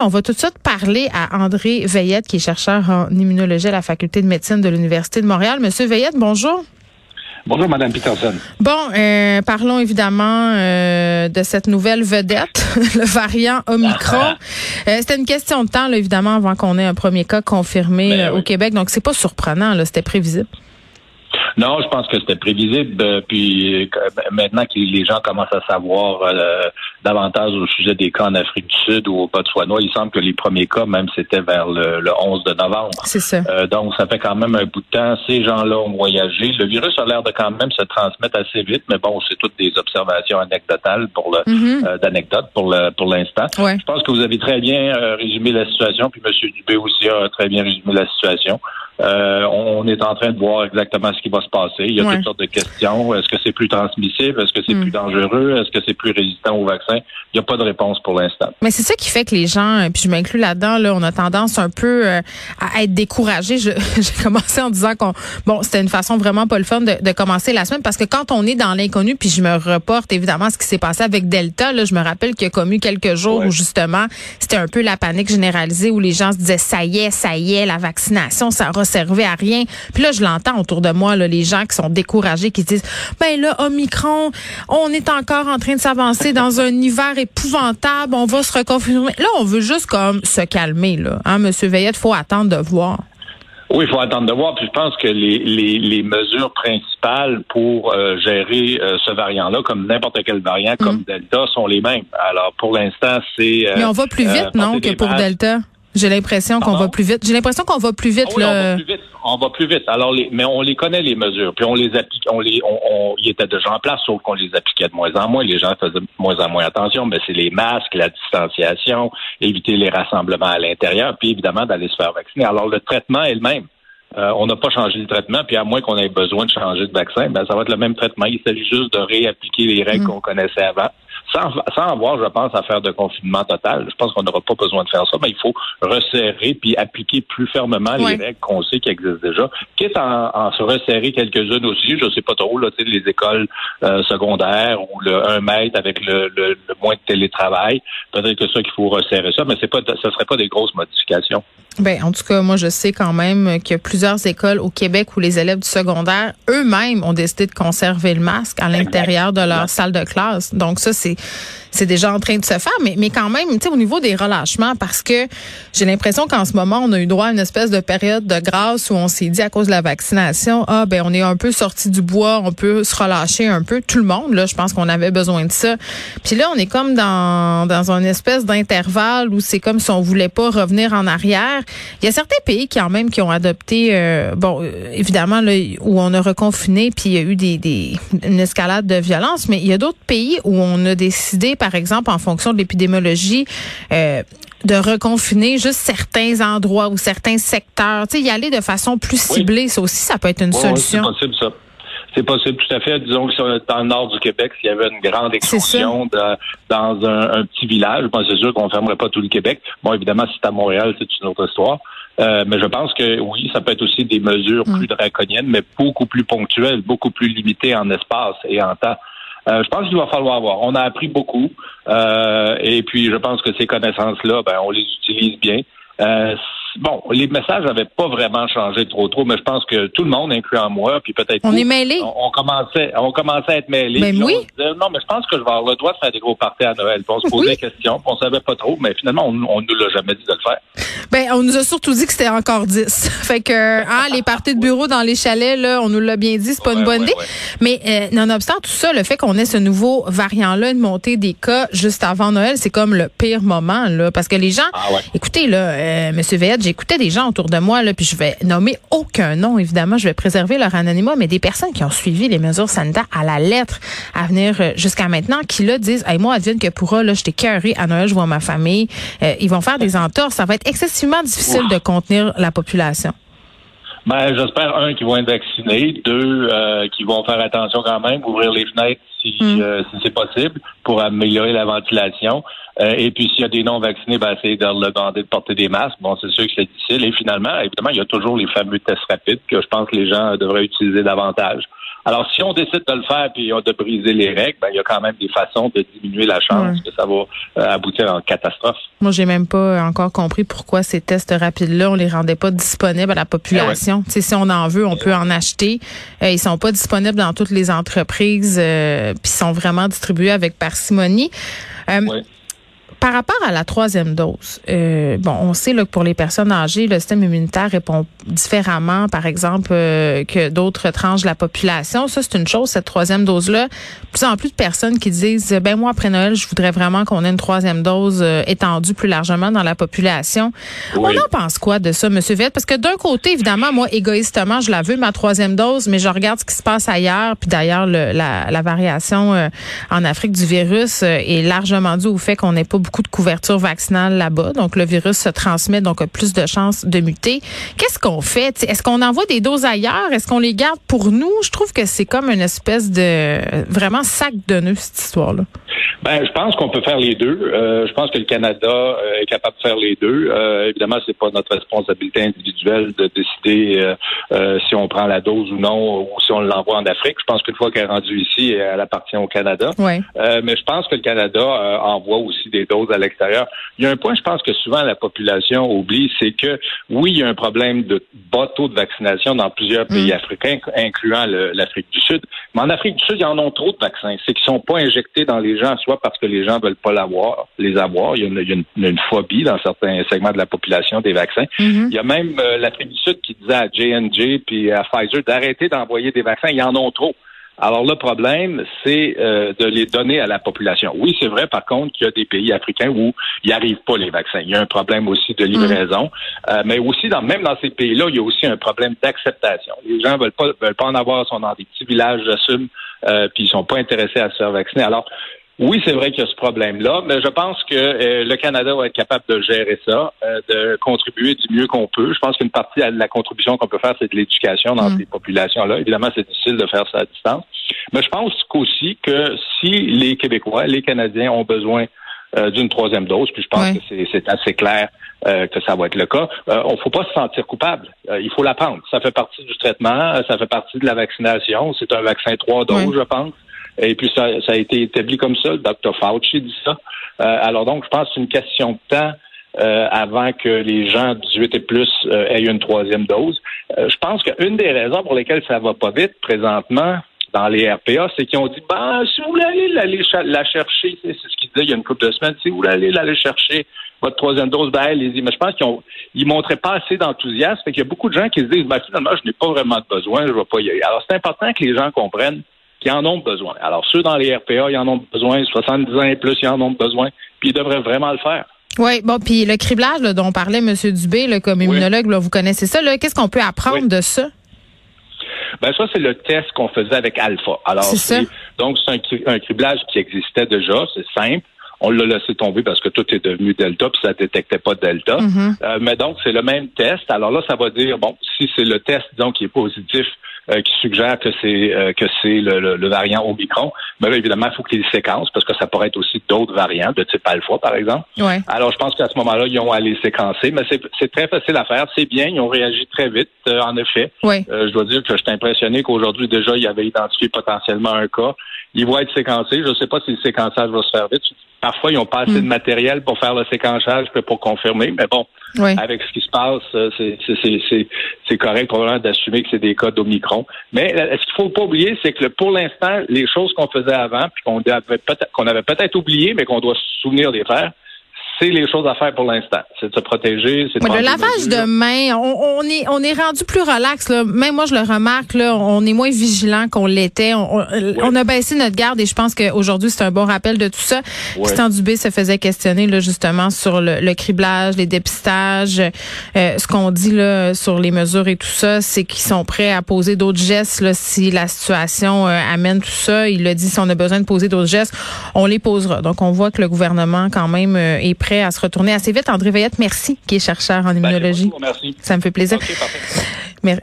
On va tout de suite parler à André Veillette, qui est chercheur en immunologie à la Faculté de médecine de l'Université de Montréal. Monsieur Veillette, bonjour. Bonjour, Madame Peterson. Bon, euh, parlons évidemment euh, de cette nouvelle vedette, le variant Omicron. Euh, C'était une question de temps, là, évidemment, avant qu'on ait un premier cas confirmé Ben euh, au. Québec. Donc, c'est pas surprenant, là, c'était prévisible. Non, je pense que c'était prévisible. euh, Puis euh, maintenant que les gens commencent à savoir euh, davantage au sujet des cas en Afrique du Sud ou au Botswana, il semble que les premiers cas, même, c'était vers le, le 11 de novembre. C'est ça. Euh, donc, ça fait quand même un bout de temps. Ces gens-là ont voyagé. Le virus a l'air de quand même se transmettre assez vite, mais bon, c'est toutes des observations anecdotales pour le Mhm. euh, d'anecdotes pour le pour l'instant. Ouais. Je pense que vous avez très bien euh, résumé la situation, puis M. Dubé aussi a très bien résumé la situation. Euh, on est en train de voir exactement ce qui va se passer. Il y a Ouais. toutes sortes de questions. Est-ce que c'est plus transmissible? Est-ce que c'est Mm. plus dangereux? Est-ce que c'est plus résistant au vaccin? Il n'y a pas de réponse pour l'instant. Mais c'est ça qui fait que les gens, euh, puis je m'inclus là-dedans, là, on a tendance un peu euh, à être découragés. J'ai commencé en disant qu'on, bon, c'était une façon vraiment pas le fun de, de commencer la semaine parce que quand on est dans l'inconnu, puis je me reporte évidemment à ce qui s'est passé avec Delta, là, je me rappelle qu'il y a comme eu quelques jours Ouais. où justement c'était un peu la panique généralisée où les gens se disaient ça y est, ça y est, la vaccination, ça servi à rien. Puis là, je l'entends autour de moi, là, les gens qui sont découragés, qui se disent, ben là, Omicron, on est encore en train de s'avancer dans un hiver épouvantable, on va se reconfirmer. Là, on veut juste comme se calmer, là. Hein, Monsieur Veillette, faut attendre de voir. Oui, il faut attendre de voir. Puis je pense que les, les, les mesures principales pour euh, gérer euh, ce variant-là, comme n'importe quel variant, comme Delta, sont les mêmes. Alors pour l'instant, c'est. euh. Mais on va plus vite, non, que pour. Delta? J'ai l'impression qu'on va plus vite. J'ai l'impression qu'on va plus vite, Ah oui, on va plus vite. On va plus vite. Alors, les, mais on les connaît les mesures, puis on les applique. On les, on, on, ils étaient déjà en place, sauf qu'on les appliquait de moins en moins. Les gens faisaient de moins en moins attention. Mais c'est les masques, la distanciation, éviter les rassemblements à l'intérieur, puis évidemment d'aller se faire vacciner. Alors, le traitement est le même. Euh, on n'a pas changé le traitement, puis à moins qu'on ait besoin de changer de vaccin, ben ça va être le même traitement. Il s'agit juste de réappliquer les règles qu'on connaissait avant, sans, sans avoir, je pense, à faire de confinement total. Je pense qu'on n'aura pas besoin de faire ça, mais il faut resserrer puis appliquer plus fermement Ouais. les règles qu'on sait qui existent déjà, quitte à en, en se resserrer quelques-unes aussi. Je sais pas trop, là, tu sais, les écoles euh, secondaires ou le 1 mètre avec le, le, le moins de télétravail. Peut-être que ça qu'il faut resserrer ça, mais c'est pas, ce serait pas des grosses modifications. Ben, en tout cas, moi, je sais quand même qu'il y a plusieurs écoles au Québec où les élèves du secondaire eux-mêmes ont décidé de conserver le masque à l'intérieur de leur salle de classe. Donc ça, c'est c'est déjà en train de se faire, mais, mais quand même, tu sais, au niveau des relâchements, parce que j'ai l'impression qu'en ce moment, on a eu droit à une espèce de période de grâce où on s'est dit à cause de la vaccination, ah ben on est un peu sorti du bois, on peut se relâcher un peu. Tout le monde, là, je pense qu'on avait besoin de ça. Puis là, on est comme dans dans une espèce d'intervalle où c'est comme si on voulait pas revenir en arrière. Il y a certains pays quand même qui ont adopté, euh, bon, euh, évidemment là où on a reconfiné, puis il y a eu des, des une escalade de violence, mais il y a d'autres pays où on a décidé, par exemple, en fonction de l'épidémiologie. Euh, de reconfiner juste certains endroits ou certains secteurs, tu sais, y aller de façon plus Oui. ciblée, ça aussi, ça peut être une solution. c'est possible, ça. C'est possible, tout à fait. Disons que sur- dans le nord du Québec, s'il y avait une grande explosion de- dans un, un petit village, bon, c'est sûr qu'on ne fermerait pas tout le Québec. Bon, évidemment, si c'est à Montréal, c'est une autre histoire. Euh, mais je pense que oui, ça peut être aussi des mesures Mm. plus draconiennes, mais beaucoup plus ponctuelles, beaucoup plus limitées en espace et en temps. Euh, je pense qu'il va falloir voir. On a appris beaucoup, euh, et puis je pense que ces connaissances-là, ben, on les utilise bien. Euh, bon, les messages n'avaient pas vraiment changé trop trop, mais je pense que tout le monde, incluant moi, puis peut-être On vous, est mêlés. on, on commençait, on commençait à être mêlés. Ben oui. on disait, non, mais je pense que je vais avoir le droit de faire des gros parties à Noël. Puis on se posait Oui. des questions, puis on savait pas trop, mais finalement, on, on nous l'a jamais dit de le faire. Ben, on nous a surtout dit que c'était encore 10. fait que, hein, les parties de bureau dans les chalets, là, on nous l'a bien dit, c'est pas Ouais, une bonne ouais, idée. ouais. Mais, euh, nonobstant tout ça, le fait qu'on ait ce nouveau variant-là, une montée des cas juste avant Noël, c'est comme le pire moment, là. Parce que les gens, Ah ouais. écoutez, là, euh, Monsieur Veillette, j'écoutais des gens autour de moi, là, puis je vais nommer aucun nom, évidemment, je vais préserver leur anonymat, mais des personnes qui ont suivi les mesures sanitaires à la lettre à venir euh, jusqu'à maintenant, qui là disent, hey, moi, advienne que pourra, là, j'étais carré à Noël, je vois ma famille, Euh, ils vont faire des entorses, ça va être excessivement difficile de contenir la population. Ben, j'espère, un, qui vont être vaccinés, deux, euh, qui vont faire attention quand même, ouvrir les fenêtres si, Mm. euh, si c'est possible pour améliorer la ventilation. Euh, et puis, s'il y a des non-vaccinés, ben, essayer de leur demander de porter des masques. Bon, c'est sûr que c'est difficile. Et finalement, évidemment, il y a toujours les fameux tests rapides que je pense que les gens devraient utiliser davantage. Alors, si on décide de le faire puis de briser les règles, ben, il y a quand même des façons de diminuer la chance que ça va euh, aboutir en catastrophe. Moi, j'ai même pas encore compris pourquoi ces tests rapides-là, on les rendait pas disponibles à la population. Eh si on en veut, on peut en acheter. Euh, ils sont pas disponibles dans toutes les entreprises, euh, puis sont vraiment distribués avec parcimonie. Euh, par rapport à la troisième dose, euh, bon, on sait là, que pour les personnes âgées, le système immunitaire répond différemment, par exemple, euh, que d'autres tranches de la population. Ça, c'est une chose, cette troisième dose-là. Plus en plus de personnes qui disent, ben moi, après Noël, je voudrais vraiment qu'on ait une troisième dose euh, étendue plus largement dans la population. On en pense quoi de ça, Monsieur Vette? Parce que d'un côté, évidemment, moi, égoïstement, je la veux, ma troisième dose, mais je regarde ce qui se passe ailleurs. Puis d'ailleurs, la, la, variation en Afrique du virus est largement due au fait qu'on n'ait pas beaucoup de couverture vaccinale là-bas. Donc, le virus se transmet, donc a plus de chances de muter. Qu'est-ce qu'on fait? Est-ce qu'on envoie des doses ailleurs? Est-ce qu'on les garde pour nous? Je trouve que c'est comme une espèce de vraiment sac de nœuds, cette histoire-là. Ben, je pense qu'on peut faire les deux. Euh, je pense que le Canada euh, est capable de faire les deux. Euh, évidemment, c'est pas notre responsabilité individuelle de décider euh, si on prend la dose ou non, ou si on l'envoie en Afrique. Je pense qu'une fois qu'elle est rendue ici, elle appartient au Canada. Ouais. mais je pense que le Canada envoie aussi des doses à l'extérieur. Il y a un point, je pense que souvent la population oublie, c'est que oui, il y a un problème de bas taux de vaccination dans plusieurs mm. pays africains, incluant l'Afrique du Sud. Mais en Afrique du Sud, il y en a trop de vaccins. C'est qu'ils sont pas injectés dans les gens, soit parce que les gens veulent pas l'avoir, les avoir. Il y a, une, une, phobie dans certains segments de la population des vaccins. Mm-hmm. Il y a même euh, l'Afrique du Sud qui disait à J&J puis à Pfizer d'arrêter d'envoyer des vaccins. Il y en a trop. Alors le problème, c'est euh, de les donner à la population. Oui, c'est vrai par contre qu'il y a des pays africains où il n'y arrive pas les vaccins. Il y a un problème aussi de livraison, mm. euh, mais aussi dans même dans ces pays-là, il y a aussi un problème d'acceptation. Les gens veulent pas veulent pas en avoir, sont dans des petits villages, j'assume, euh, puis ils sont pas intéressés à se faire vacciner. Alors oui, c'est vrai qu'il y a ce problème-là, mais je pense que euh, le Canada va être capable de gérer ça, euh, de contribuer du mieux qu'on peut. Je pense qu'une partie de la contribution qu'on peut faire, c'est de l'éducation dans mm. ces populations-là. Évidemment, c'est difficile de faire ça à distance. Mais je pense qu'aussi que si les Québécois, les Canadiens ont besoin euh, d'une troisième dose, puis je pense que c'est assez clair que ça va être le cas. on ne faut pas se sentir coupable. il faut la prendre. Ça fait partie du traitement, ça fait partie de la vaccination. C'est un vaccin trois doses, je pense. Et puis ça, ça, a été établi comme ça. Le Dr. Fauci dit ça. Euh, alors donc, je pense que c'est une question de temps euh, avant que les gens 18 et plus euh, aient une troisième dose. je pense qu'une des raisons pour lesquelles ça va pas vite présentement dans les RPA, c'est qu'ils ont dit ben, si vous voulez aller la, chercher, c'est ce qu'ils disaient il y a une couple de semaines, si vous voulez aller l'aller chercher votre troisième dose, ben allez-y. Mais je pense qu'ils ont ils montraient pas assez d'enthousiasme. Fait qu'il y a beaucoup de gens qui se disent ben, finalement, je n'ai pas vraiment de besoin, je ne vais pas y aller. Alors c'est important que les gens comprennent qui en ont besoin. Alors, ceux dans les RPA, ils en ont besoin, 70 ans et plus, ils en ont besoin, puis ils devraient vraiment le faire. Oui, bon, puis le criblage dont parlait M. Dubé, là, comme immunologue, vous connaissez ça. Qu'est-ce qu'on peut apprendre de ça? Ben ça, c'est le test qu'on faisait avec Alpha. Alors, c'est donc c'est un, criblage qui existait déjà, c'est simple. On l'a laissé tomber parce que tout est devenu Delta, puis ça détectait pas Delta. Mm-hmm. Euh, mais donc, c'est le même test. Alors là, ça va dire, bon, si c'est le test donc qui est positif, euh, qui suggère que c'est euh, que c'est le, le, variant Omicron. Mais là, évidemment, il faut qu'il y ait des séquences parce que ça pourrait être aussi d'autres variants de type alpha, par exemple. Ouais. Alors, je pense qu'à ce moment-là, ils ont à les séquencer, mais c'est très facile à faire. C'est bien, ils ont réagi très vite, euh, en effet. Ouais. je dois dire que je suis impressionné qu'aujourd'hui, déjà, ils avaient identifié potentiellement un cas. Ils vont être séquencés. Je ne sais pas si le séquençage va se faire vite. Parfois, ils n'ont pas assez de hmm. matériel pour faire le séquençage que pour confirmer, mais bon, avec ce qui se passe, euh, c'est correct probablement d'assumer que c'est des cas d'Omicron. Mais euh, ce qu'il faut pas oublier, c'est que pour l'instant, les choses qu'on faisait avant, puis qu'on avait peut-être qu'on avait peut-être oublié, mais qu'on doit se souvenir des faire, c'est les choses à faire pour l'instant. C'est de se protéger. C'est le lavage de main, on, est on est rendu plus relax. Là. Même moi, je le remarque. Là, on est moins vigilant qu'on l'était. On, a baissé notre garde et je pense qu'aujourd'hui, c'est un bon rappel de tout ça. Christian Dubé se faisait questionner là, justement sur le, criblage, les dépistages. Euh, ce qu'on dit là sur les mesures et tout ça, c'est qu'ils sont prêts à poser d'autres gestes là, si la situation euh, amène tout ça. Il a dit si on a besoin de poser d'autres gestes, on les posera. Donc, on voit que le gouvernement quand même euh, est prêt à se retourner assez vite. André Veillette, merci, qui est chercheur en ben, immunologie. merci. Ça me fait plaisir. Okay.